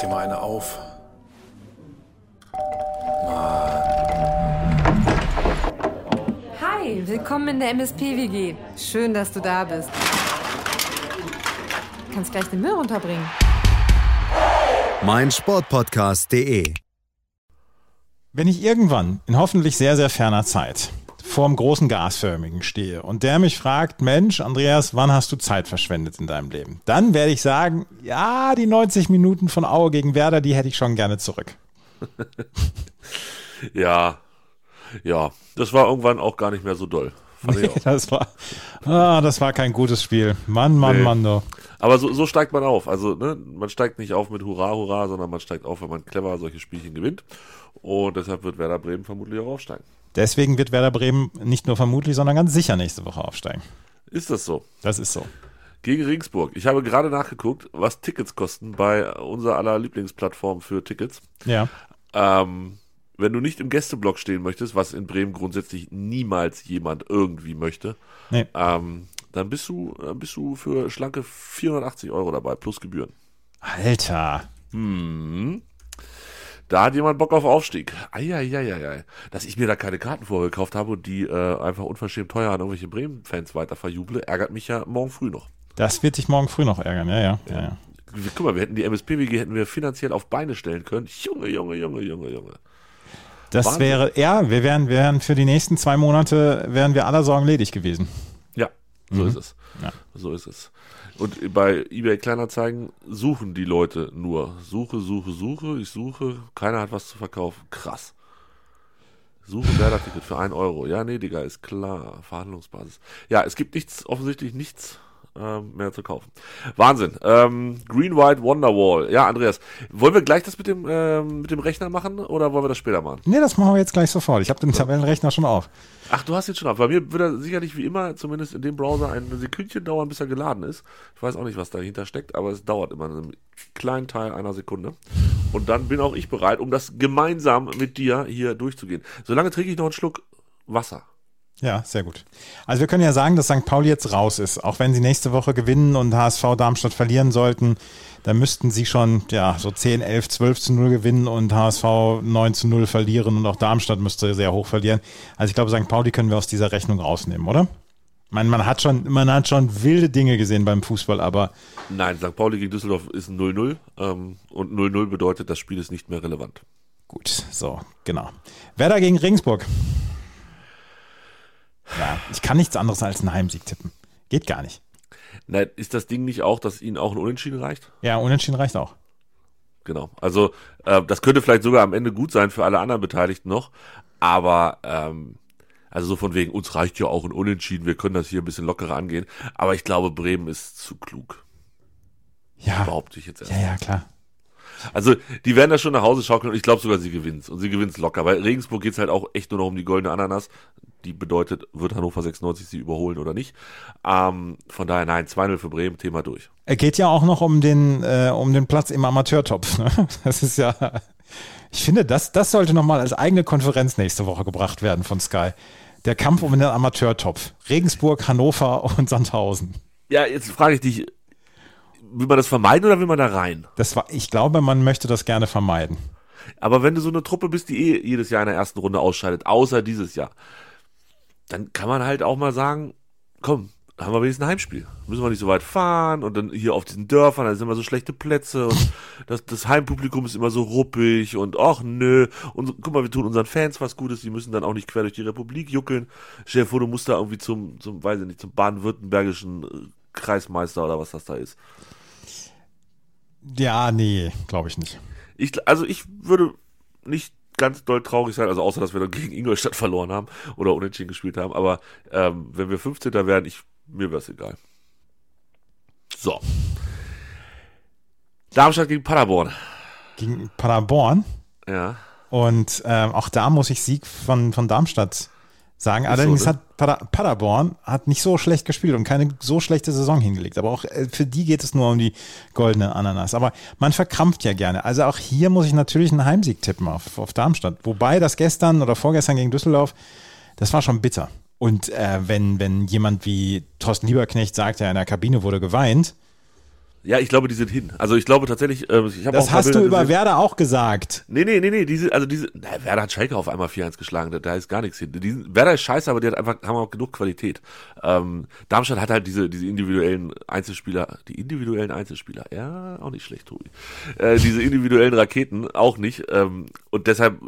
dir mal eine auf. Hi, willkommen in der MSP-WG. Schön, dass du da bist. Du kannst gleich den Müll runterbringen. mein Sportpodcast.de. Wenn ich irgendwann in hoffentlich sehr, sehr ferner Zeit vorm großen Gasförmigen stehe und der mich fragt, Mensch, Andreas, wann hast du Zeit verschwendet in deinem Leben? Dann werde ich sagen, ja, die 90 Minuten von Aue gegen Werder, die hätte ich schon gerne zurück. Ja, ja, das war irgendwann auch gar nicht mehr so doll. Auch. Das war, ah, das war kein gutes Spiel. Mann, Mann, Nee. Mann, du. Aber so, so steigt man auf. Also, ne, man steigt nicht auf mit Hurra, Hurra, sondern man steigt auf, wenn man clever solche Spielchen gewinnt. Und deshalb wird Werder Bremen vermutlich auch aufsteigen. Deswegen wird Werder Bremen nicht nur vermutlich, sondern ganz sicher nächste Woche aufsteigen. Ist das so? Das ist so. Gegen Regensburg. Ich habe gerade nachgeguckt, was Tickets kosten bei unserer aller Lieblingsplattform für Tickets. Ja. Ähm, wenn du nicht im Gästeblock stehen möchtest, was in Bremen grundsätzlich niemals jemand irgendwie möchte, Nee. ähm, dann bist du, äh, bist du für schlanke 480 Euro dabei, plus Gebühren. Alter. Hm. Da hat jemand Bock auf Aufstieg. Eieieiei. Dass ich mir da keine Karten vorgekauft habe und die äh, einfach unverschämt teuer an irgendwelche Bremen-Fans weiter verjuble, ärgert mich ja morgen früh noch. Das wird dich morgen früh noch ärgern, ja, ja. ja, ja. Guck mal, wir hätten die MSP-WG hätten wir finanziell auf Beine stellen können. Junge, Junge, Junge, Junge, Junge. Das Wahnsinn. wäre, ja, wir wären, wären für die nächsten zwei Monate, wären wir aller Sorgen ledig gewesen. Ja, so Mhm. ist es. Ja. So ist es. Und bei eBay Kleinanzeigen suchen die Leute nur. Suche, suche, suche. Ich suche. Keiner hat was zu verkaufen. Krass. Suche Werder-Ticket für 1 Euro. Ja, nee, Digga, ist klar. Verhandlungsbasis. Ja, es gibt nichts, offensichtlich nichts ähm, mehr zu kaufen. Wahnsinn. Ähm, Green White Wonderwall. Ja, Andreas, wollen wir gleich das mit dem, ähm, mit dem Rechner machen oder wollen wir das später machen? Nee, das machen wir jetzt gleich sofort. Ich habe den Tabellenrechner schon auf. Ach, du hast jetzt schon ab. Bei mir wird er sicherlich wie immer, zumindest in dem Browser, ein Sekündchen dauern, bis er geladen ist. Ich weiß auch nicht, was dahinter steckt, aber es dauert immer einen kleinen Teil einer Sekunde. Und dann bin auch ich bereit, um das gemeinsam mit dir hier durchzugehen. Solange trinke ich noch einen Schluck Wasser. Ja, sehr gut. Also wir können ja sagen, dass St. Pauli jetzt raus ist. Auch wenn sie nächste Woche gewinnen und HSV Darmstadt verlieren sollten, dann müssten sie schon ja so 10, 11, 12 zu 0 gewinnen und HSV 9 zu 0 verlieren und auch Darmstadt müsste sehr hoch verlieren. Also ich glaube, St. Pauli können wir aus dieser Rechnung rausnehmen, oder? Meine, man hat schon, man hat schon wilde Dinge gesehen beim Fußball, aber Nein, St. Pauli gegen Düsseldorf ist ein 0-0. Ähm, und 0-0 bedeutet, das Spiel ist nicht mehr relevant. gut, so, genau. Werder gegen Regensburg. Ja, ich kann nichts anderes als einen Heimsieg tippen. Geht gar nicht. Nein, ist das Ding nicht auch, dass ihnen auch ein Unentschieden reicht? Ja, unentschieden reicht auch. Genau. Also äh, das könnte vielleicht sogar am Ende gut sein für alle anderen Beteiligten noch, aber ähm, also so von wegen, uns reicht ja auch ein Unentschieden, wir können das hier ein bisschen lockerer angehen. Aber ich glaube, Bremen ist zu klug, Ja, behaupte ich jetzt erst. ja, ja, klar. Also die werden das schon nach Hause schaukeln und ich glaube sogar, sie gewinnen Und sie gewinnen locker, weil Regensburg geht's halt auch echt nur noch um die goldene Ananas. Die bedeutet, wird Hannover 96 sie überholen oder nicht. Ähm, von daher, nein, 2-0 für Bremen, Thema durch. Er geht ja auch noch um den, äh, um den Platz im Amateurtopf. Ne? Das ist ja, ich finde, das, das sollte nochmal als eigene Konferenz nächste Woche gebracht werden von Sky. Der Kampf um den Amateurtopf. Regensburg, Hannover und Sandhausen. Ja, jetzt frage ich dich, will man das vermeiden oder will man da rein? Das war, ich glaube, man möchte das gerne vermeiden. Aber wenn du so eine Truppe bist, die eh jedes Jahr in der ersten Runde ausscheidet, außer dieses Jahr, dann kann man halt auch mal sagen, komm, haben wir wenigstens ein Heimspiel. Müssen wir nicht so weit fahren und dann hier auf diesen Dörfern, da sind immer so schlechte Plätze und das, das Heimpublikum ist immer so ruppig und ach nö. Und guck mal, wir tun unseren Fans was Gutes, die müssen dann auch nicht quer durch die Republik juckeln. Stell dir vor, du musst da irgendwie zum, zum weiß ich nicht, zum baden-württembergischen äh, Kreismeister oder was das da ist. Ja, nee, glaube ich nicht. Ich, also ich würde nicht ganz doll traurig sein, also außer dass wir dann gegen Ingolstadt verloren haben oder unentschieden gespielt haben, aber ähm, wenn wir 15. wären, ich, mir wäre es egal. So. Darmstadt gegen Paderborn. Gegen Paderborn. Ja. Und ähm, auch da muss ich Sieg von, von Darmstadt sagen. so, Allerdings ne? hat Pader, Paderborn hat nicht so schlecht gespielt und keine so schlechte Saison hingelegt. Aber auch äh, für die geht es nur um die goldene Ananas. Aber man verkrampft ja gerne. Also auch hier muss ich natürlich einen Heimsieg tippen auf, auf Darmstadt. Wobei das gestern oder vorgestern gegen Düsseldorf, das war schon bitter. Und äh, wenn, wenn jemand wie Thorsten Lieberknecht sagt, ja, in der Kabine wurde geweint, Ja, ich glaube, die sind hin. Also ich glaube tatsächlich, äh, ich habe auch Das paar hast du Bilder über gesehen. Werder auch gesagt. Nee, nee, nee, nee, diese, also diese, na, Werder hat Schalke auf einmal 4-1 geschlagen, da, da ist gar nichts hin. Die, Werder ist scheiße, aber die hat einfach, haben auch genug Qualität. Ähm, Darmstadt hat halt diese, diese individuellen Einzelspieler, die individuellen Einzelspieler, ja, auch nicht schlecht, Tobi. Äh, diese individuellen Raketen auch nicht. Ähm, und deshalb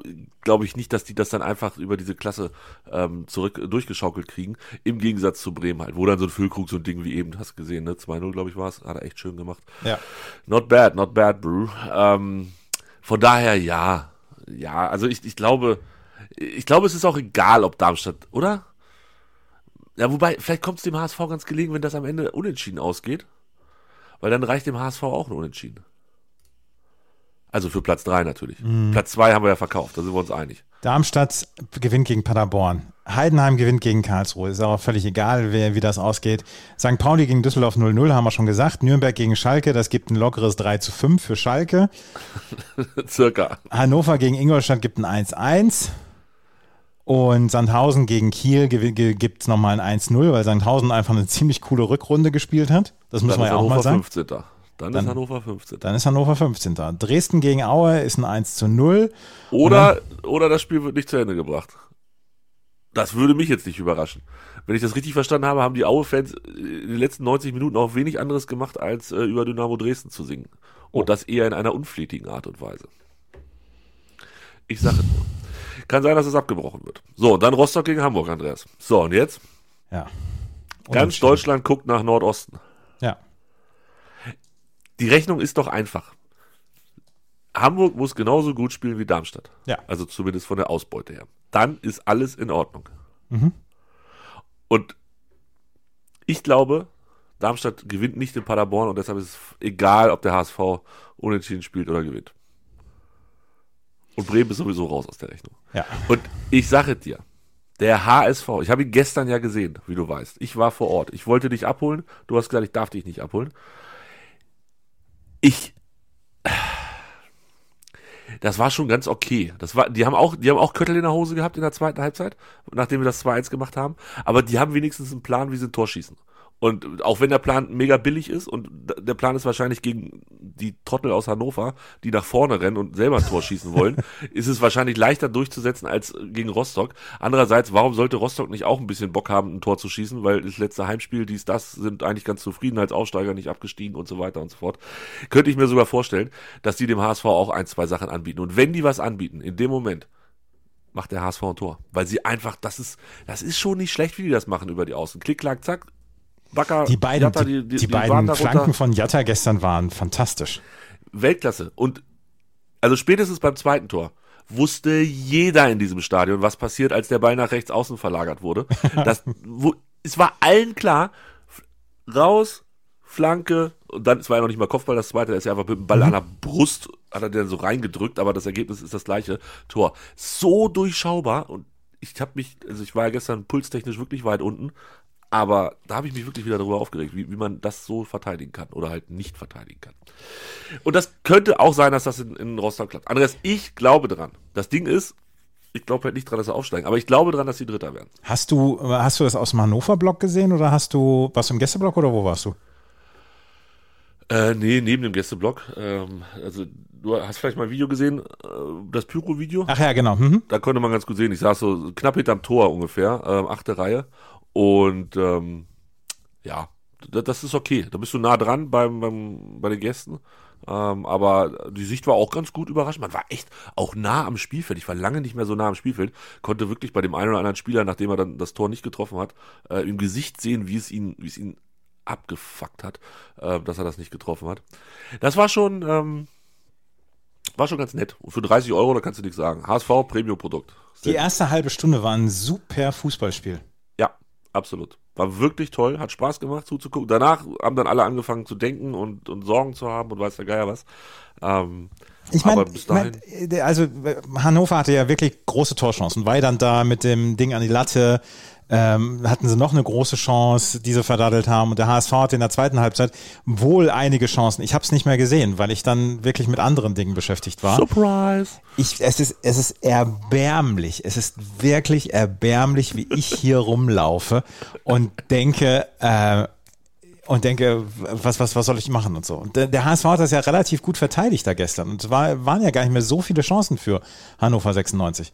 glaube ich nicht, dass die das dann einfach über diese Klasse ähm, zurück durchgeschaukelt kriegen, im Gegensatz zu Bremen halt, wo dann so ein Füllkrug so ein Ding wie eben, hast du gesehen, ne? 2-0, glaube ich, war es, hat er echt schön gemacht. Ja. Not bad, not bad, Brew. Ähm, von daher ja. Ja, also ich, ich glaube, ich glaube, es ist auch egal, ob Darmstadt, oder? Ja, wobei, vielleicht kommt es dem HSV ganz gelegen, wenn das am Ende unentschieden ausgeht. Weil dann reicht dem HSV auch ein Unentschieden. Also für Platz drei natürlich. Platz zwei haben wir ja verkauft, da sind wir uns einig. Darmstadt gewinnt gegen Paderborn. Heidenheim gewinnt gegen Karlsruhe. Ist auch völlig egal, wer, wie das ausgeht. St. Pauli gegen Düsseldorf 0-0, haben wir schon gesagt. Nürnberg gegen Schalke, das gibt ein lockeres 3 zu 5 für Schalke. Circa. Hannover gegen Ingolstadt gibt ein 1-1. Und Sandhausen gegen Kiel gibt es nochmal ein 1-0, weil Sandhausen einfach eine ziemlich coole Rückrunde gespielt hat. Das man ist ja auch Hannover mal sagen. 15. Dann, Dann- ist Hannover 15. Dann ist Hannover 15. Dresden gegen Aue ist ein 1 zu 0. Oder, oder das Spiel wird nicht zu Ende gebracht. Das würde mich jetzt nicht überraschen. Wenn ich das richtig verstanden habe, haben die Aue-Fans in den letzten 90 Minuten auch wenig anderes gemacht, als äh, über Dynamo Dresden zu singen. Und das eher in einer unflätigen Art und Weise. Ich sage es nur. Kann sein, dass es abgebrochen wird. So, dann Rostock gegen Hamburg, Andreas. So, und jetzt? Ja. Ganz. Deutschland guckt nach Nordosten. Die Rechnung ist doch einfach. Hamburg muss genauso gut spielen wie Darmstadt. Ja. Also zumindest von der Ausbeute her. Dann ist alles in Ordnung. Mhm. Und ich glaube, Darmstadt gewinnt nicht in Paderborn und deshalb ist es egal, ob der HSV unentschieden spielt oder gewinnt. Und Bremen ist sowieso raus aus der Rechnung. Ja. Und ich sage dir, der HSV, ich habe ihn gestern ja gesehen, wie du weißt. Ich war vor Ort. Ich wollte dich abholen. Du hast gesagt, ich darf dich nicht abholen. Ich. Das war schon ganz okay. Das war, die haben auch, die haben auch Köttel in der Hose gehabt in der zweiten Halbzeit, nachdem wir das 2-1 gemacht haben. Aber die haben wenigstens einen Plan, wie sie ein Tor schießen. Und auch wenn der Plan mega billig ist und der Plan ist wahrscheinlich gegen die Trottel aus Hannover, die nach vorne rennen und selber ein Tor schießen wollen, ist es wahrscheinlich leichter durchzusetzen als gegen Rostock. Andererseits, warum sollte Rostock nicht auch ein bisschen Bock haben, ein Tor zu schießen? Weil das letzte Heimspiel, dies, das, sind eigentlich ganz zufrieden als Aufsteiger, nicht abgestiegen und so weiter und so fort. Könnte ich mir sogar vorstellen, dass die dem HSV auch ein, zwei Sachen anbieten. Und wenn die was anbieten, in dem Moment, macht der HSV ein Tor. Weil sie einfach, das ist, das ist schon nicht schlecht, wie die das machen über die Außen. Klick, klack, zack. Backer, Die beiden, Jatta, die, die, waren beiden. Flanken von Jatta gestern waren fantastisch. Weltklasse. Und also spätestens beim zweiten Tor wusste jeder in diesem Stadion, was passiert, als der Ball nach rechts außen verlagert wurde. Das, wo, es war allen klar, raus, Flanke, und dann, es war ja noch nicht mal Kopfball, das zweite, da ist ja einfach mit dem Ball an der Brust, hat er den so reingedrückt, aber das Ergebnis ist das gleiche Tor. So durchschaubar und ich habe mich, also ich war ja gestern pulstechnisch wirklich weit unten, aber da habe ich mich wirklich wieder darüber aufgeregt, wie, wie man das so verteidigen kann oder halt nicht verteidigen kann. Und das könnte auch sein, dass das in, in Rostock klappt. Andreas, ich glaube dran. Das Ding ist, ich glaube halt nicht dran, dass sie aufsteigen, aber ich glaube dran, dass sie Dritter werden. Hast du, hast du das aus dem Hannover-Block gesehen oder hast du, warst du im Gästeblock oder wo warst du? Äh, nee, neben dem Gästeblock. Ähm, also, du hast vielleicht mal ein Video gesehen, äh, das Pyro-Video. Ach ja, genau. Mhm. Da konnte man ganz gut sehen. Ich saß so knapp hinterm Tor ungefähr, ähm, achte Reihe. Und ähm, ja, das ist okay. Da bist du nah dran beim, beim, bei den Gästen. Ähm, aber die Sicht war auch ganz gut überrascht. Man war echt auch nah am Spielfeld. Ich war lange nicht mehr so nah am Spielfeld. Konnte wirklich bei dem einen oder anderen Spieler, nachdem er dann das Tor nicht getroffen hat, äh, im Gesicht sehen, wie es ihn, wie es ihn abgefuckt hat, äh, dass er das nicht getroffen hat. Das war schon, ähm, war schon ganz nett. Und für 30 Euro, da kannst du nichts sagen. HSV Premium-Produkt. Die erste halbe Stunde war ein super Fußballspiel. Absolut. War wirklich toll, hat Spaß gemacht zuzugucken. Danach haben dann alle angefangen zu denken und, und Sorgen zu haben und weiß der Geier was. Ähm, Ich meine, aber bis dahin. also äh, Hannover hatte ja wirklich große Torchancen. Weil dann da mit dem Ding an die Latte ähm, hatten sie noch eine große Chance, die sie verdaddelt haben. Und der HSV hatte in der zweiten Halbzeit wohl einige Chancen. Ich habe es nicht mehr gesehen, weil ich dann wirklich mit anderen Dingen beschäftigt war. Surprise! Ich, es, ist, es ist erbärmlich. Es ist wirklich erbärmlich, wie ich hier rumlaufe und denke, äh, und denke, was, was, was soll ich machen und so. Und der, der HSV hat das ja relativ gut verteidigt da gestern. Und es war, waren ja gar nicht mehr so viele Chancen für Hannover 96.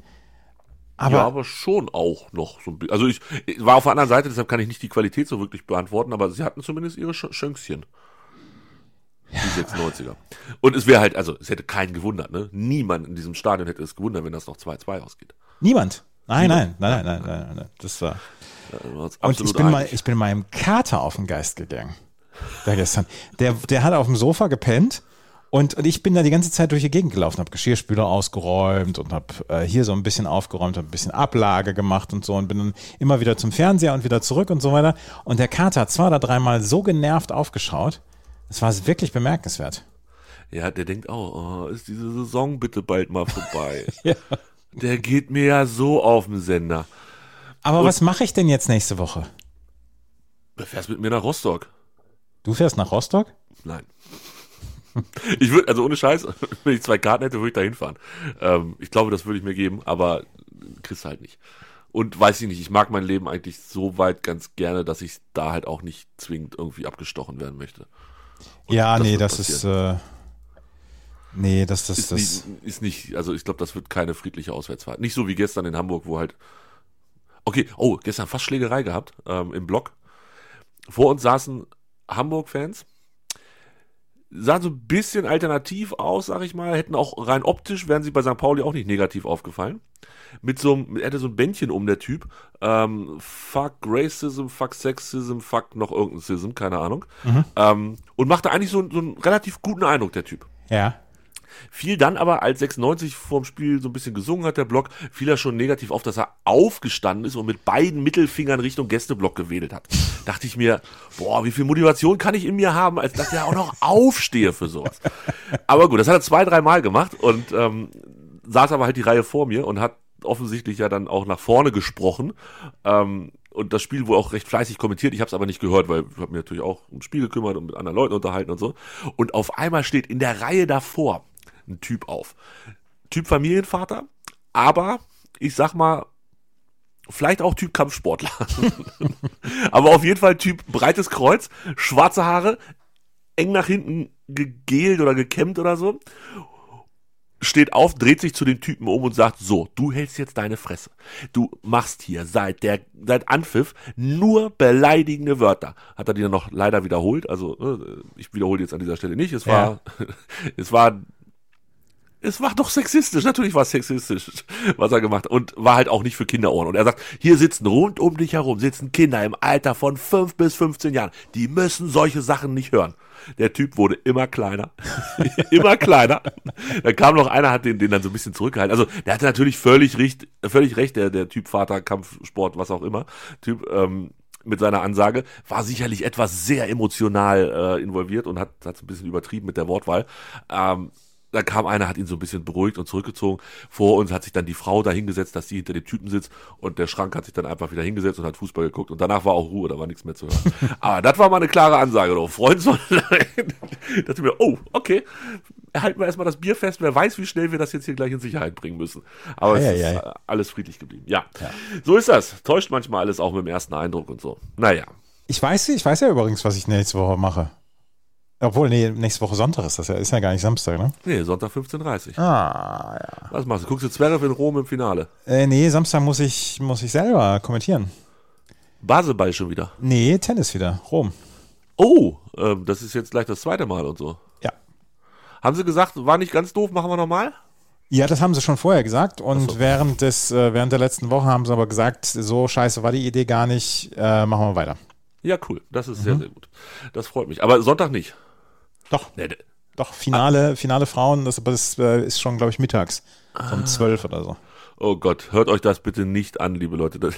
Aber, ja, aber schon auch noch so ein bisschen. Also ich, ich, war auf der anderen Seite, deshalb kann ich nicht die Qualität so wirklich beantworten, aber sie hatten zumindest ihre Sch Schönkchen. Die 96er. Und es wäre halt, also es hätte keinen gewundert, ne? Niemand in diesem Stadion hätte es gewundert, wenn das noch 2-2 ausgeht. Niemand. Nein, nein, nein, nein, nein, nein, nein. Das war. Und ich bin, mal, ich bin meinem Kater auf den Geist gegangen. Da gestern. Der, der hat auf dem Sofa gepennt und, und ich bin da die ganze Zeit durch die Gegend gelaufen, habe Geschirrspüler ausgeräumt und habe äh, hier so ein bisschen aufgeräumt, habe ein bisschen Ablage gemacht und so und bin dann immer wieder zum Fernseher und wieder zurück und so weiter. Und der Kater hat zwei oder dreimal so genervt aufgeschaut. Das war wirklich bemerkenswert. Ja, der denkt auch, oh, ist diese Saison bitte bald mal vorbei. ja. Der geht mir ja so auf den Sender. Aber Und was mache ich denn jetzt nächste Woche? Du fährst mit mir nach Rostock. Du fährst nach Rostock? Nein. Ich würde, also ohne Scheiß, wenn ich zwei Karten hätte, würde ich da hinfahren. Ähm, ich glaube, das würde ich mir geben, aber kriegst halt nicht. Und weiß ich nicht, ich mag mein Leben eigentlich so weit ganz gerne, dass ich da halt auch nicht zwingend irgendwie abgestochen werden möchte. Und ja, das nee, das passieren. ist. Äh, nee, das, das, ist, das. Nicht, ist nicht, also ich glaube, das wird keine friedliche Auswärtsfahrt. Nicht so wie gestern in Hamburg, wo halt. Okay, oh, gestern fast Schlägerei gehabt ähm, im Block. Vor uns saßen Hamburg-Fans sahen so ein bisschen alternativ aus, sag ich mal, hätten auch rein optisch, wären sie bei St. Pauli auch nicht negativ aufgefallen. Mit so einem, er hatte so ein Bändchen um der Typ. Ähm, fuck Racism, fuck Sexism, fuck noch irgendein Sism, keine Ahnung. Mhm. Ähm, und machte eigentlich so, so einen relativ guten Eindruck, der Typ. Ja. Fiel dann aber, als 96 vorm Spiel so ein bisschen gesungen hat, der Block, fiel er schon negativ auf, dass er aufgestanden ist und mit beiden Mittelfingern Richtung Gästeblock gewedelt hat. Dachte ich mir, boah, wie viel Motivation kann ich in mir haben, als dass er auch noch aufstehe für sowas. Aber gut, das hat er zwei, dreimal gemacht und ähm, saß aber halt die Reihe vor mir und hat offensichtlich ja dann auch nach vorne gesprochen. Ähm, und das Spiel wohl auch recht fleißig kommentiert. Ich habe es aber nicht gehört, weil ich habe mir natürlich auch ums Spiel gekümmert und mit anderen Leuten unterhalten und so. Und auf einmal steht in der Reihe davor ein Typ auf. Typ Familienvater, aber ich sag mal, vielleicht auch Typ Kampfsportler. aber auf jeden Fall Typ breites Kreuz, schwarze Haare, eng nach hinten gegelt oder gekämmt oder so steht auf, dreht sich zu den Typen um und sagt, so, du hältst jetzt deine Fresse. Du machst hier seit der, seit Anpfiff nur beleidigende Wörter. Hat er die dann noch leider wiederholt. Also, äh, ich wiederhole jetzt an dieser Stelle nicht. Es war, ja. es war es war doch sexistisch, natürlich war es sexistisch, was er gemacht hat. Und war halt auch nicht für Kinderohren. Und er sagt, hier sitzen rund um dich herum, sitzen Kinder im Alter von 5 bis 15 Jahren. Die müssen solche Sachen nicht hören. Der Typ wurde immer kleiner. immer kleiner. Da kam noch einer, hat den, den dann so ein bisschen zurückgehalten. Also, der hatte natürlich völlig recht, völlig recht, der, der Typ Vater, Kampfsport, was auch immer. Typ, ähm, mit seiner Ansage, war sicherlich etwas sehr emotional äh, involviert und hat es ein bisschen übertrieben mit der Wortwahl. Ähm, da kam einer, hat ihn so ein bisschen beruhigt und zurückgezogen. Vor uns hat sich dann die Frau da hingesetzt, dass sie hinter dem Typen sitzt und der Schrank hat sich dann einfach wieder hingesetzt und hat Fußball geguckt und danach war auch Ruhe, da war nichts mehr zu hören. Aber das war mal eine klare Ansage, doch. Freund dachte mir, oh, okay, halten wir erstmal das Bier fest, wer weiß, wie schnell wir das jetzt hier gleich in Sicherheit bringen müssen. Aber ja, es ja, ist ja. alles friedlich geblieben. Ja. ja, so ist das. Täuscht manchmal alles auch mit dem ersten Eindruck und so. Naja. Ich weiß, ich weiß ja übrigens, was ich nächste Woche mache. Obwohl, nee, nächste Woche Sonntag ist das ja. Ist ja gar nicht Samstag, ne? Nee, Sonntag 15.30 Uhr. Ah, ja. Was machst du? Guckst du Zverev in Rom im Finale? Äh, nee, Samstag muss ich, muss ich selber kommentieren. Baselball schon wieder? Nee, Tennis wieder. Rom. Oh, ähm, das ist jetzt gleich das zweite Mal und so. Ja. Haben sie gesagt, war nicht ganz doof, machen wir nochmal? Ja, das haben sie schon vorher gesagt und so. während des äh, während der letzten Woche haben sie aber gesagt, so scheiße war die Idee gar nicht, äh, machen wir weiter. Ja, cool. Das ist mhm. sehr, sehr gut. Das freut mich. Aber Sonntag nicht. Doch. Nee, doch, Finale, ah. Finale Frauen, das, das äh, ist schon, glaube ich, mittags. Ah. Um zwölf oder so. Oh Gott, hört euch das bitte nicht an, liebe Leute.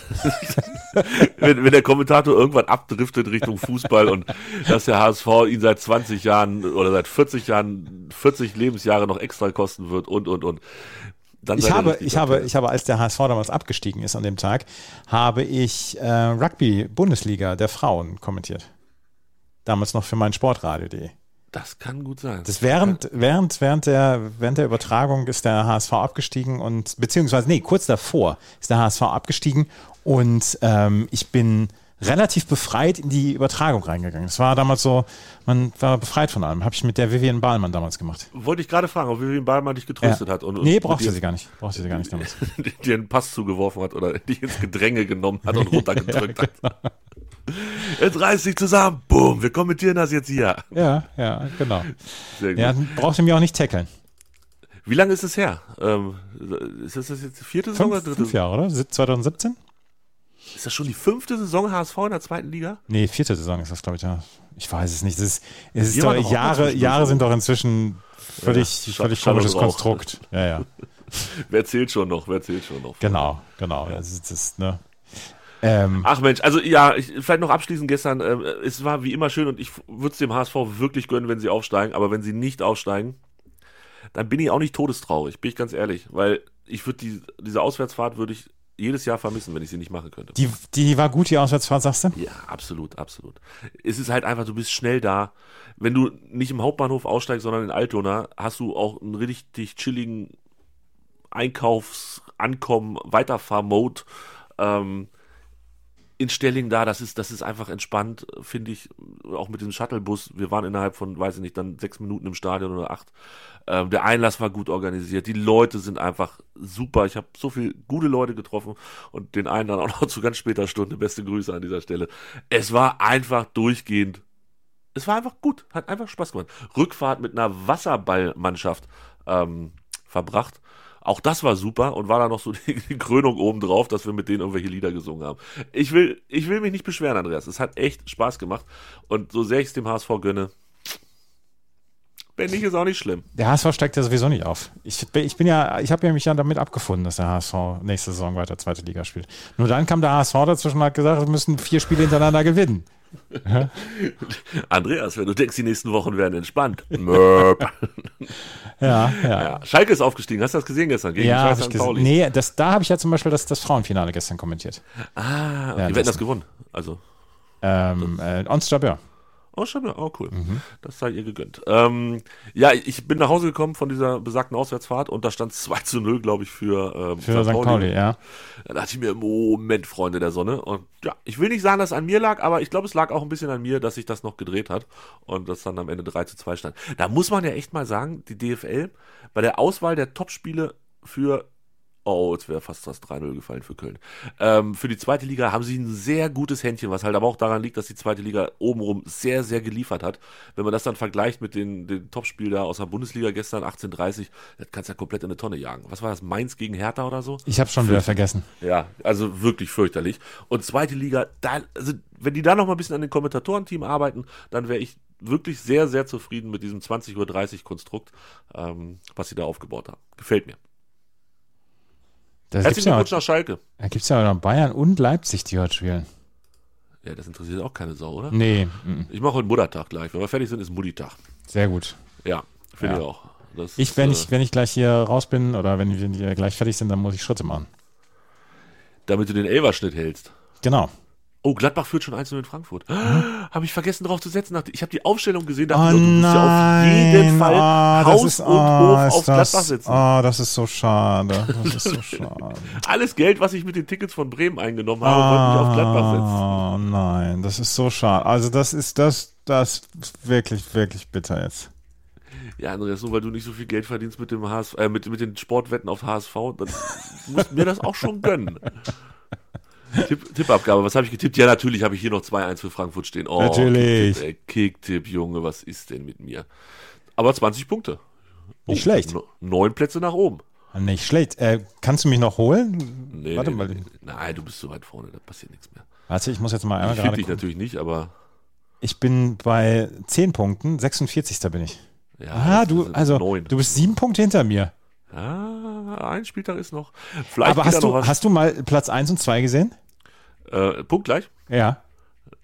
wenn, wenn, der Kommentator irgendwann abdriftet Richtung Fußball und dass der HSV ihn seit 20 Jahren oder seit 40 Jahren, 40 Lebensjahre noch extra kosten wird und, und, und. Dann ich habe, ich habe, ich habe, als der HSV damals abgestiegen ist an dem Tag, habe ich äh, Rugby Bundesliga der Frauen kommentiert. Damals noch für mein Sportradio.de. Das kann gut sein. Das während, während, während der, während der Übertragung ist der HSV abgestiegen und, beziehungsweise, nee, kurz davor ist der HSV abgestiegen und ähm, ich bin relativ befreit in die Übertragung reingegangen. Das war damals so, man war befreit von allem. Habe ich mit der Vivian Bahlmann damals gemacht. Wollte ich gerade fragen, ob Vivian Bahlmann dich getröstet hat. Und, nee, brauchte dir, sie gar nicht. Brauchte sie gar nicht damals. dir einen Pass zugeworfen hat oder dich ins Gedränge genommen hat und runtergedrückt ja, genau. hat. Jetzt reiß dich zusammen. Boom, wir kommentieren das jetzt hier. Ja, ja, genau. Sehr gut. Ja, brauchte mich auch nicht tackeln. Wie lange ist es her? Ähm, ist das jetzt die vierte Saison oder dritte? Fünf Jahre, oder? 2017? Ist das schon die fünfte Saison HSV in der zweiten Liga? Nee, vierte Saison ist das, glaube ich, ja. Ich weiß es nicht. Es ist, es ist doch, Jahre, Jahre sind doch inzwischen völlig, ja, völlig komisches Konstrukt. Ja, ja. Wer zählt schon noch? Wer zählt schon noch? Genau, genau. Ja. Das ist, das, ne? Ähm, Ach Mensch, also ja, ich, vielleicht noch abschließend gestern, äh, es war wie immer schön und ich würde es dem HSV wirklich gönnen, wenn sie aufsteigen, aber wenn sie nicht aufsteigen, dann bin ich auch nicht todestraurig, bin ich ganz ehrlich, weil ich würde die, diese Auswärtsfahrt würde ich jedes Jahr vermissen, wenn ich sie nicht machen könnte. Die, die war gut, die Auswärtsfahrt, sagst du? Ja, absolut, absolut. Es ist halt einfach, du bist schnell da. Wenn du nicht im Hauptbahnhof aussteigst, sondern in Altona, hast du auch einen richtig chilligen Einkaufs-, Ankommen-, Weiterfahr-Mode. Ähm, in Stelling da, das ist, das ist einfach entspannt, finde ich, auch mit dem Shuttlebus. Wir waren innerhalb von, weiß ich nicht, dann sechs Minuten im Stadion oder acht. Ähm, der Einlass war gut organisiert, die Leute sind einfach super. Ich habe so viele gute Leute getroffen und den einen dann auch noch zu ganz später Stunde. Beste Grüße an dieser Stelle. Es war einfach durchgehend. Es war einfach gut, hat einfach Spaß gemacht. Rückfahrt mit einer Wasserballmannschaft ähm, verbracht auch das war super und war da noch so die, die Krönung oben drauf, dass wir mit denen irgendwelche Lieder gesungen haben. Ich will, ich will mich nicht beschweren, Andreas. Es hat echt Spaß gemacht. Und so sehr ich es dem HSV gönne, wenn nicht, ist auch nicht schlimm. Der HSV steigt ja sowieso nicht auf. Ich, ich bin ja, ich habe ja mich ja damit abgefunden, dass der HSV nächste Saison weiter zweite Liga spielt. Nur dann kam der HSV dazwischen und hat gesagt, wir müssen vier Spiele hintereinander gewinnen. Andreas, wenn du denkst, die nächsten Wochen werden entspannt. Möp. Ja, ja, ja. Schalke ist aufgestiegen. Hast du das gesehen gestern? Gegen ja, ich gesehen. Nee, das, da habe ich ja zum Beispiel das, das Frauenfinale gestern kommentiert. Ah, okay. Ja, hat das gewonnen? Also. Ähm, äh, Ons Jabeur. Oh, schon, oh cool. Mhm. Das sei ihr gegönnt. Ähm, ja, ich bin nach Hause gekommen von dieser besagten Auswärtsfahrt und da stand 2 zu 0, glaube ich, für, ähm, für St. Pauli. Pauli. ja. Da dachte ich mir, Moment, Freunde der Sonne. Und ja, ich will nicht sagen, dass es an mir lag, aber ich glaube, es lag auch ein bisschen an mir, dass sich das noch gedreht hat und das dann am Ende 3 zu 2 stand. Da muss man ja echt mal sagen, die DFL bei der Auswahl der Topspiele für Oh, jetzt wäre fast das 3-0 gefallen für Köln. Ähm, für die zweite Liga haben sie ein sehr gutes Händchen, was halt aber auch daran liegt, dass die zweite Liga obenrum sehr, sehr geliefert hat. Wenn man das dann vergleicht mit den, den Topspiel da aus der Bundesliga gestern, 18:30, das kannst du ja komplett in eine Tonne jagen. Was war das? Mainz gegen Hertha oder so? Ich habe schon wieder vergessen. Ja, also wirklich fürchterlich. Und zweite Liga, da, also wenn die da noch mal ein bisschen an den Kommentatorenteam arbeiten, dann wäre ich wirklich sehr, sehr zufrieden mit diesem 20.30 Uhr Konstrukt, ähm, was sie da aufgebaut haben. Gefällt mir. Das Herzlichen Glückwunsch nach Schalke. Da gibt es ja noch Bayern und Leipzig, die heute spielen. Ja, das interessiert auch keine Sau, oder? Nee. Ich mache heute Muttertag gleich. Wenn wir fertig sind, ist Mutti-Tag. Sehr gut. Ja, finde ja. ich auch. Das ich, wenn, ist, ich, wenn ich gleich hier raus bin oder wenn wir gleich fertig sind, dann muss ich Schritte machen. Damit du den Elverschnitt hältst. Genau. Oh, Gladbach führt schon 1 in Frankfurt. Habe ich vergessen drauf zu setzen. Ich habe die Aufstellung gesehen, dachte, oh, du musst ja auf jeden Fall oh, Haus ist, und oh, Hof auf das, Gladbach setzen. Oh, das ist so schade. Das ist so schade. Alles Geld, was ich mit den Tickets von Bremen eingenommen habe, oh, wollte ich auf Gladbach setzen. Oh nein, das ist so schade. Also das ist das, das wirklich, wirklich bitter jetzt. Ja, Andreas, nur weil du nicht so viel Geld verdienst mit dem HSV, äh, mit, mit den Sportwetten auf HSV, dann musst mir das auch schon gönnen. Tipp, Tippabgabe, was habe ich getippt? Ja, natürlich habe ich hier noch 2-1 für Frankfurt stehen. Oh, natürlich. Kicktipp, Kicktipp, Junge, was ist denn mit mir? Aber 20 Punkte. Oh, nicht schlecht. Neun Plätze nach oben. Nicht schlecht. Äh, kannst du mich noch holen? Nee, Warte nee, mal. Nee. Nein, du bist so weit vorne, da passiert nichts mehr. Warte, ich muss jetzt mal einmal ich gerade. Ich natürlich nicht, aber. Ich bin bei 10 Punkten, 46. bin ich. Ja, ah, du, also, 9. du bist sieben Punkte hinter mir. Ah, ein Spieltag ist noch. Vielleicht Aber hast du, hast du mal Platz 1 und 2 gesehen? Äh, punktgleich? Ja.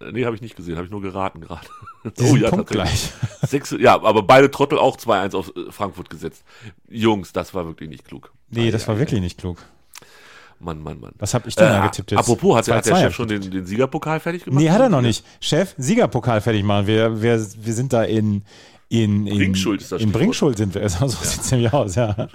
Äh, nee, habe ich nicht gesehen, habe ich nur geraten gerade. oh ja, punktgleich. Sechs, ja, aber beide Trottel auch 2-1 auf äh, Frankfurt gesetzt. Jungs, das war wirklich nicht klug. Nee, das war wirklich nicht klug. Mann, Mann, Mann. Was habe ich denn äh, da getippt jetzt? Apropos, hat, hat der Chef schon den, den Siegerpokal fertig gemacht? Nee, hat er noch nicht. Chef, Siegerpokal fertig machen. Wir, wir, wir sind da in, In, in, Bringschuld ist das In Stichwort. Bringschuld sind wir. So sieht es nämlich aus, ja.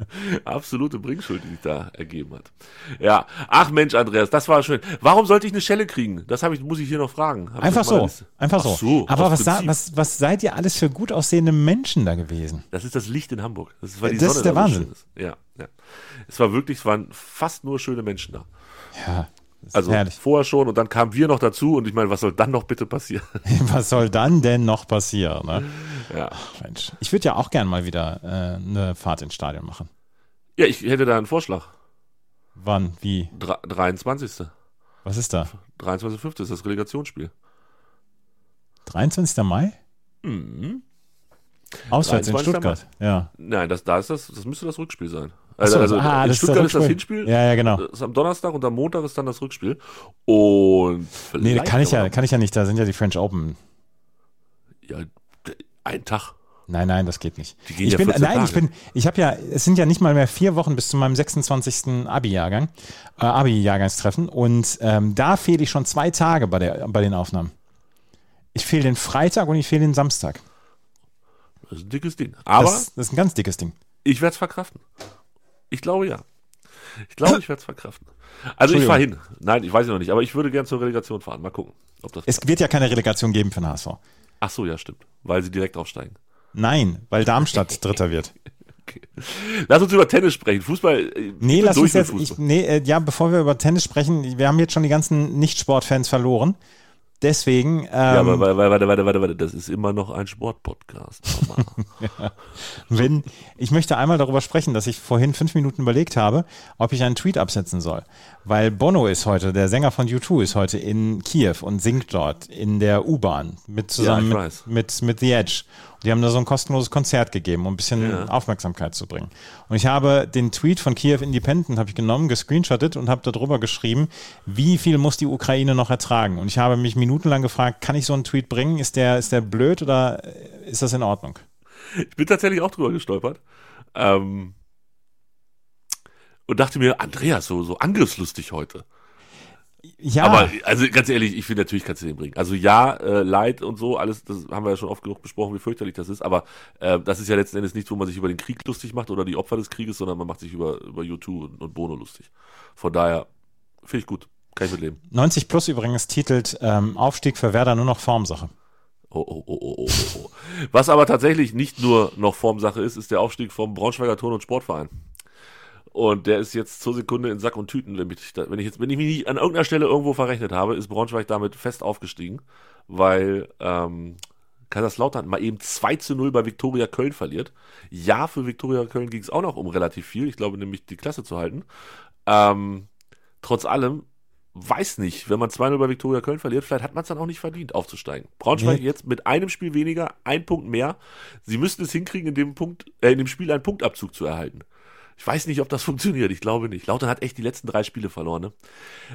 Absolute Bringschuld, die sich da ergeben hat. Ja, ach Mensch, Andreas, das war schön. Warum sollte ich eine Schelle kriegen? Das habe ich, muss ich hier noch fragen. Hab Einfach so. Einfach Ach so. so Aber was, was, was seid ihr alles für gut aussehende Menschen da gewesen? Das ist das Licht in Hamburg. Das ist, weil die Das Sonne ist der da Wahnsinn. ist. Ja, ja. Es war wirklich, es waren fast nur schöne Menschen da. Ja, Also herrlich. vorher schon und dann kamen wir noch dazu und ich meine, was soll dann noch bitte passieren? Was soll dann denn noch passieren? Ne? ja. Mensch, ich würde ja auch gern mal wieder äh, eine Fahrt ins Stadion machen. ja, ich hätte da einen Vorschlag. Wann? Wie? Dre- 23. Was ist da? 23.5. ist das Relegationsspiel. 23. Mai? Mhm. Auswärts in 23. Stuttgart. Ja. Nein, das, da ist das, das müsste das Rückspiel sein. Ach so, Also, also ah, in das ist Stuttgart das ist das. Hinspiel. Ja, ja, genau. Das ist am Donnerstag und am Montag ist dann das Rückspiel. Und Nee, kann ich ja, kann ich ja nicht. Da sind ja die French Open. ja, ein Tag. Nein, nein, das geht nicht. Die gehen ich ja bin, 14 nein, ich Tage. bin, ich habe ja, es sind ja nicht mal mehr vier Wochen bis zu meinem 26. Abi-Jahrgang, äh, Abi-Jahrgangstreffen und ähm, da fehle ich schon zwei Tage bei, der, bei den Aufnahmen. Ich fehle den Freitag und ich fehle den Samstag. Das ist ein dickes Ding. Aber das, das ist ein ganz dickes Ding. ich werde es verkraften. Ich glaube ja. Ich glaube, ich werde es verkraften. Also ich fahre hin. Nein, ich weiß es noch nicht, aber ich würde gern zur Relegation fahren. Mal gucken, ob das. Es wird ja keine Relegation geben für den HSV. Ach so, ja, stimmt. Weil sie direkt aufsteigen. Nein, weil Darmstadt Dritter wird. Okay. Lass uns über Tennis sprechen. Fußball. äh, Nee, lass uns jetzt, ich, nee, äh, ja, bevor wir über Tennis sprechen, wir haben jetzt schon die ganzen Nicht-Sportfans verloren. Deswegen, ähm, ja, aber warte, warte, warte, warte, warte, das ist immer noch ein Sportpodcast. Wenn, ich möchte einmal darüber sprechen, dass ich vorhin fünf Minuten überlegt habe, ob ich einen Tweet absetzen soll. Weil Bono ist heute, der Sänger von U2 ist heute in Kiew und singt dort in der U-Bahn mit zusammen ich mit, mit, mit The Edge. Die haben da so ein kostenloses Konzert gegeben, um ein bisschen Ja. Aufmerksamkeit zu bringen. Und ich habe den Tweet von Kiew Independent habe ich genommen, gescreenshottet und habe darüber geschrieben, wie viel muss die Ukraine noch ertragen? Und ich habe mich minutenlang gefragt, kann ich so einen Tweet bringen? Ist der, ist der blöd oder ist das in Ordnung? ich bin tatsächlich auch drüber gestolpert. Ähm, und dachte mir, Andreas, so, so angriffslustig heute. Ja, Aber also ganz ehrlich, ich finde natürlich kannst du den bringen. Also ja, äh, Leid und so, alles, das haben wir ja schon oft genug besprochen, wie fürchterlich das ist. Aber äh, das ist ja letzten Endes nichts, wo man sich über den Krieg lustig macht oder die Opfer des Krieges, sondern man macht sich über, über U2 und, und Bono lustig. Von daher finde ich gut. Kann ich mitleben. 90 plus übrigens titelt ähm, Aufstieg für Werder nur noch Formsache. Oh, oh, oh, oh, oh, oh, oh. Was aber tatsächlich nicht nur noch Formsache ist, ist der Aufstieg vom Braunschweiger Turn- und Sportverein. Und der ist jetzt zur Sekunde in Sack und Tüten, wenn ich, wenn ich jetzt, wenn ich mich nicht an irgendeiner Stelle irgendwo verrechnet habe, ist Braunschweig damit fest aufgestiegen, weil ähm, Kaiserslautern mal eben 2 zu 0 bei Viktoria Köln verliert. Ja, für Viktoria Köln ging es auch noch um relativ viel, ich glaube nämlich die Klasse zu halten. Ähm, trotz allem, weiß nicht, wenn man 2-0 bei Viktoria Köln verliert, vielleicht hat man es dann auch nicht verdient, aufzusteigen. Braunschweig Nee. jetzt mit einem Spiel weniger, ein Punkt mehr. Sie müssten es hinkriegen, in dem Punkt, äh, in dem Spiel einen Punktabzug zu erhalten. Ich weiß nicht, ob das funktioniert. Ich glaube nicht. Lautern hat echt die letzten drei Spiele verloren. Ne?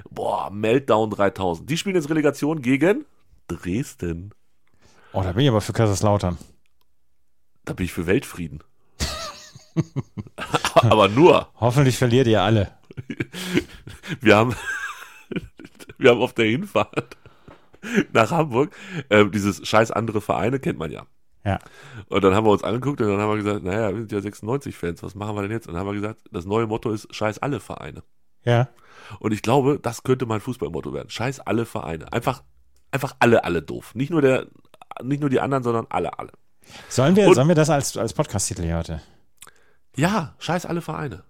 Boah, Meltdown 3000. Die spielen jetzt Relegation gegen Dresden. Oh, da bin ich aber für Kaiserslautern. Da bin ich für Weltfrieden. Aber nur. Hoffentlich verliert ihr alle. Wir haben, wir haben auf der Hinfahrt nach Hamburg äh, dieses scheiß andere Vereine, kennt man ja. Ja. Und dann haben wir uns angeguckt und dann haben wir gesagt, naja, wir sind ja 96-Fans, was machen wir denn jetzt? Und dann haben wir gesagt, das neue Motto ist scheiß alle Vereine. Ja. Und ich glaube, das könnte mein Fußballmotto werden. Scheiß alle Vereine. Einfach, einfach alle, alle doof. Nicht nur der, nicht nur die anderen, sondern alle, alle. Sollen wir, Und- sollen wir das als, als Podcast-Titel hier heute? Ja, scheiß alle Vereine.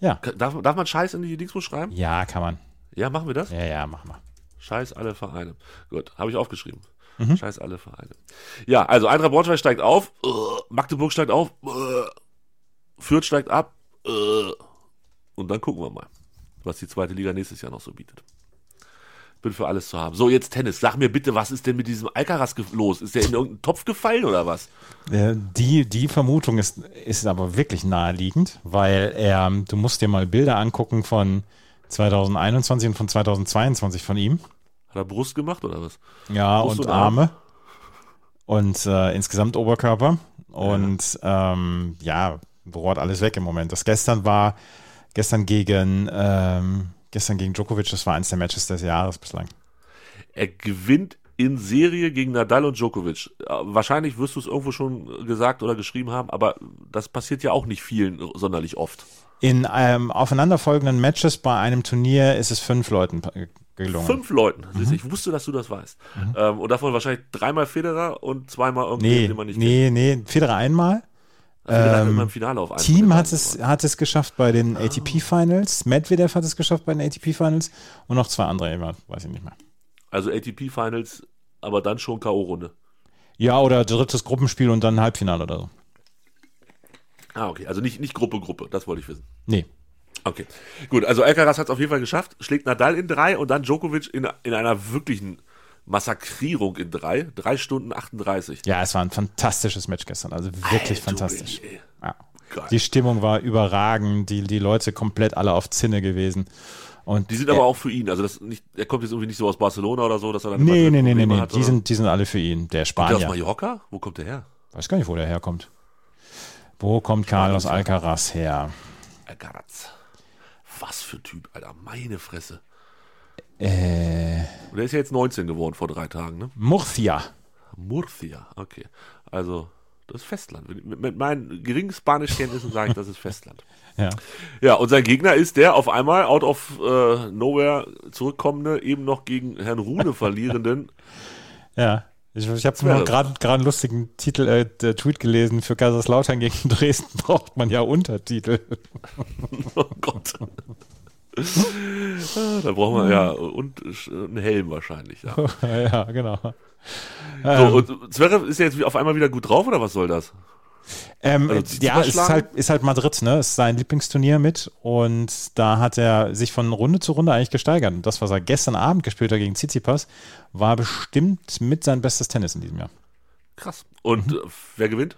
Ja. Darf, darf man Scheiß in die Dingsbus schreiben? Ja, kann man. Ja, machen wir das? Ja, ja, machen wir. Scheiß alle Vereine. Gut, habe ich aufgeschrieben. Mhm. Scheiß alle Vereine. Ja, also Eintracht Braunschweig steigt auf, äh, Magdeburg steigt auf, äh, Fürth steigt ab, äh, und dann gucken wir mal, was die zweite Liga nächstes Jahr noch so bietet. Bin für alles zu haben. So, jetzt Tennis. Sag mir bitte, was ist denn mit diesem Alcaraz los? Ist der in irgendeinen Topf gefallen oder was? Äh, Die, die Vermutung ist, ist aber wirklich naheliegend, weil er, du musst dir mal Bilder angucken von 2021 und von 2022 von ihm. Hat er Brust gemacht oder was? Ja, Brust und und Arm? Arme. Und äh, insgesamt Oberkörper. Und ähm, ja, bohrt alles weg im Moment. Das gestern war, gestern gegen, ähm, gestern gegen Djokovic, das war eines der Matches des Jahres bislang. Er gewinnt in Serie gegen Nadal und Djokovic. Äh, Wahrscheinlich wirst du es irgendwo schon gesagt oder geschrieben haben, aber das passiert ja auch nicht vielen sonderlich oft. In ähm, aufeinanderfolgenden Matches bei einem Turnier ist es fünf Leuten pa- gelungen. Fünf Leuten. Du, Ich wusste, dass du das weißt. Ähm, und davon wahrscheinlich dreimal Federer und zweimal irgendwie, Nee, den man nicht nee, nee, Federer einmal. kennt. Ähm, Team hat es, hat es geschafft bei den ATP Finals. Medvedev hat es geschafft bei den ATP Finals und noch zwei andere, immer, weiß ich nicht mehr. Also ATP Finals, aber dann schon K.O.-Runde. Ja, oder drittes Gruppenspiel und dann Halbfinale oder so. Ah, okay. Also nicht, nicht Gruppe, Gruppe. Das wollte ich wissen. Nee. Okay. Gut, also Alcaraz hat es auf jeden Fall geschafft, schlägt Nadal in drei und dann Djokovic in, in einer wirklichen Massakrierung in drei. Drei Stunden 38. Ja, es war ein fantastisches Match gestern. Also wirklich Alter, fantastisch. Ja. Die Stimmung war überragend, die, die Leute komplett alle auf Zinne gewesen. Und Die sind aber auch für ihn. Also das nicht, er kommt jetzt irgendwie nicht so aus Barcelona oder so, dass er dann Nee, nee, nee, nee, nee. Die sind, die sind alle für ihn. Der Kommt der aus Spanier. Mallorca? Wo kommt der her? Weiß gar nicht, wo der herkommt. Wo kommt Carlos Alcaraz her? Alcaraz. Was für Typ, Alter. Meine Fresse. Äh, Und er ist ja jetzt 19 geworden vor drei Tagen, ne? Murcia. Murcia, okay. Also, das ist Festland. Mit, meinen geringen Spanischkenntnissen sage ich, das ist Festland. Ja. Ja, und sein Gegner ist der auf einmal out of äh, nowhere zurückkommende, eben noch gegen Herrn Rune verlierenden. Ja. Ich, ich habe nur gerade einen lustigen Titel, äh, Tweet gelesen. Für Kaiserslautern gegen Dresden braucht man ja Untertitel. oh Gott. Ah, da braucht man ja und äh, einen Helm wahrscheinlich. Ja. ja, genau. So, und Zverev ist ja jetzt auf einmal wieder gut drauf oder was soll das? Ähm, Also ja, es ist halt, ist halt Madrid, ne? Es ist sein Lieblingsturnier mit und da hat er sich von Runde zu Runde eigentlich gesteigert. Und das, was er gestern Abend gespielt hat gegen Tsitsipas, war bestimmt mit sein bestes Tennis in diesem Jahr. Krass. Und Mhm. wer gewinnt?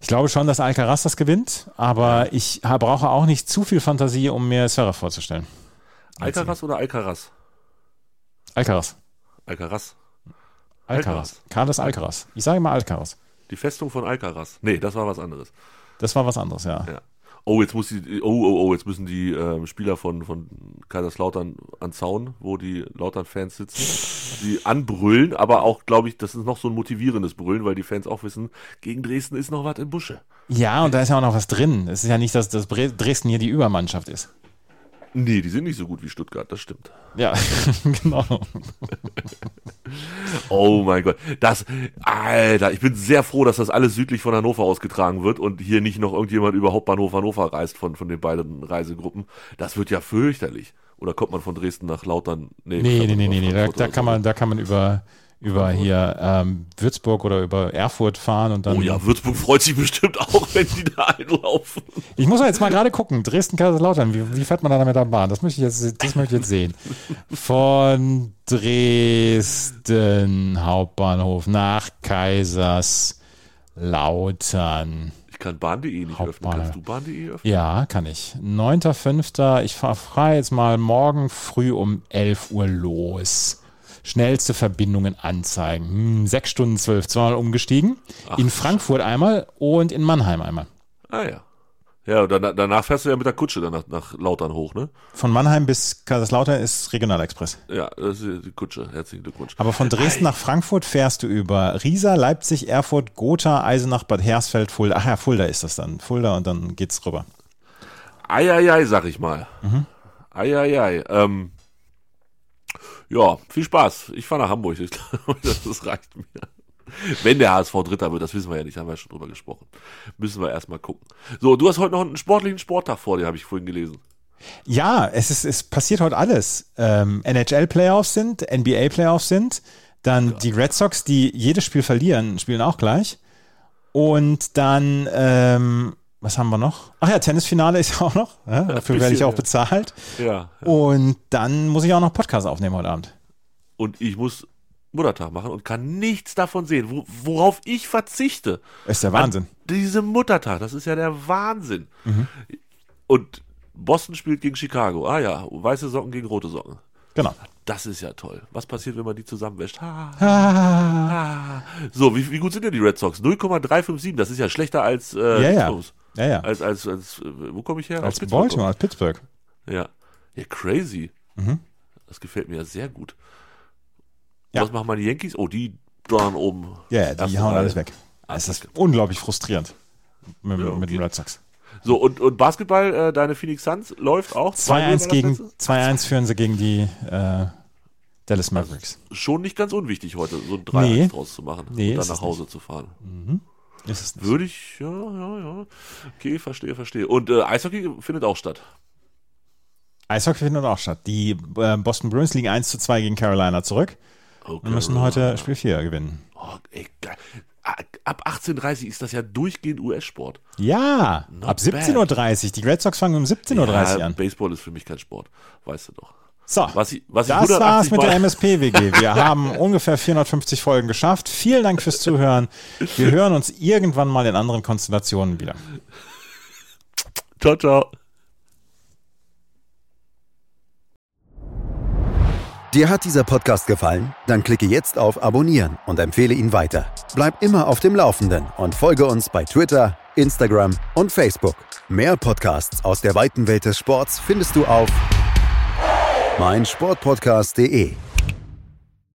Ich glaube schon, dass Alcaraz das gewinnt, aber ich brauche auch nicht zu viel Fantasie, um mir Zverev vorzustellen. Alcaraz oder Alcaraz? Alcaraz. Alcaraz. Alcaraz. Carlos Alcaraz. Ich sage mal Alcaraz. Die Festung von Alcaraz. Nee, das war was anderes. Das war was anderes, ja. Ja. Oh, jetzt muss die, oh, oh, oh, jetzt müssen die ähm, Spieler von, von Kaiserslautern an Zaun, wo die Lautern-Fans sitzen, die anbrüllen, aber auch, glaube ich, das ist noch so ein motivierendes Brüllen, weil die Fans auch wissen, gegen Dresden ist noch was im Busche. Ja, und da ist ja auch noch was drin. Es ist ja nicht, dass das Bre- Dresden hier die Übermannschaft ist. Nee, die sind nicht so gut wie Stuttgart, das stimmt. Ja, genau. Oh mein Gott. Das, Alter, ich bin sehr froh, dass das alles südlich von Hannover ausgetragen wird und hier nicht noch irgendjemand über Hauptbahnhof Hannover reist von, von den beiden Reisegruppen. Das wird ja fürchterlich. Oder kommt man von Dresden nach Lautern? Nee, nee, nee, nee, nee. Da, da, kann man, da kann man über, über hier ähm, Würzburg oder über Erfurt fahren und dann. Oh ja, Würzburg freut sich bestimmt auch, wenn die da einlaufen. Ich muss jetzt mal gerade gucken. Dresden, Kaiserslautern. Wie, wie fährt man da mit der Bahn? Das möchte ich jetzt, das möchte ich jetzt sehen. Von Dresden Hauptbahnhof nach Kaiserslautern. Ich kann bahn.de nicht öffnen. Hauptbahnhof. Kannst du bahn.de öffnen? Ja, kann ich. 9.5. Ich fahre frei jetzt mal morgen früh um 11 Uhr los. Schnellste Verbindungen anzeigen. Hm, 6 Stunden 12, zweimal umgestiegen. in Frankfurt einmal und in Mannheim einmal. Ah ja. Ja, und dann, danach fährst du ja mit der Kutsche dann nach, nach Lautern hoch, ne? Von Mannheim bis Kaiserslautern ist Regionalexpress. Ja, das ist die Kutsche. Herzlichen Glückwunsch. Aber von Dresden nach Frankfurt fährst du über Riesa, Leipzig, Erfurt, Gotha, Eisenach, Bad Hersfeld, Fulda. Ach ja, Fulda ist das dann. Fulda und dann geht's rüber. Eieiei, sag ich mal. Mhm. Eieiei. Ähm, ja, viel Spaß. Ich fahre nach Hamburg. Ich glaube, das, reicht mir. Wenn der HSV Dritter wird, das wissen wir ja nicht, haben wir ja schon drüber gesprochen. Müssen wir erstmal gucken. So, du hast heute noch einen sportlichen Sporttag vor dir, habe ich vorhin gelesen. Ja, es ist, es passiert heute alles. Ähm, NHL-Playoffs sind, NBA-Playoffs sind, dann die Red Sox, die jedes Spiel verlieren, spielen auch gleich. Und dann, ähm, was haben wir noch? Ach ja, Tennisfinale ist auch noch. Ja, dafür werde ich auch ja. bezahlt. Ja. Und dann muss ich auch noch Podcast aufnehmen heute Abend. Und ich muss Muttertag machen und kann nichts davon sehen, wo, worauf ich verzichte. Ist der Wahnsinn. Diese Muttertag, das ist ja der Wahnsinn. Mhm. Und Boston spielt gegen Chicago. Ah ja, weiße Socken gegen rote Socken. Genau. Das ist ja toll. Was passiert, wenn man die zusammenwäscht? Ha, ha. So, wie, wie gut sind denn die Red Sox? 0,357, das ist ja schlechter als äh, Ja, ja. Ja, ja. als, als, als, wo komme ich her? Als Aus Pittsburgh, Baltimore, als Pittsburgh. Ja. Ja, crazy. Mhm. Das gefällt mir ja sehr gut. Ja. Was machen die Yankees? Oh, die donnern oben. Ja, die hauen alles weg. Es ist unglaublich frustrierend mit, Ja, mit den okay. Red Sox. So, und, und Basketball, äh, deine Phoenix Suns läuft auch. 2-0 war 2-1 das gegen letzte? 2-1 führen sie gegen die äh, Dallas Mavericks. Schon nicht ganz unwichtig heute, so ein 3-1 Nee. draus zu machen Nee, und dann nach Hause zu fahren. Nicht. Würde ich, ja, ja, ja. Okay, verstehe, verstehe. Und äh, Eishockey findet auch statt. Eishockey findet auch statt. Die äh, Boston Bruins liegen 1 zu 2 gegen Carolina zurück Okay. und müssen heute Spiel 4 gewinnen. Oh, ey, geil. Ab 18.30 ist das ja durchgehend US-Sport. Ja, Not ab 17.30 Uhr. Die Red Sox fangen um 17.30 Uhr Ja, an. Baseball ist für mich kein Sport, weißt du doch. So, Was ich, was ich das war's 180 mit der MSP-WG. Wir haben ungefähr 450 Folgen geschafft. Vielen Dank fürs Zuhören. Wir hören uns irgendwann mal in anderen Konstellationen wieder. Ciao, ciao. Dir hat dieser Podcast gefallen? Dann klicke jetzt auf Abonnieren und empfehle ihn weiter. Bleib immer auf dem Laufenden und folge uns bei Twitter, Instagram und Facebook. Mehr Podcasts aus der weiten Welt des Sports findest du auf meinsportpodcast.de.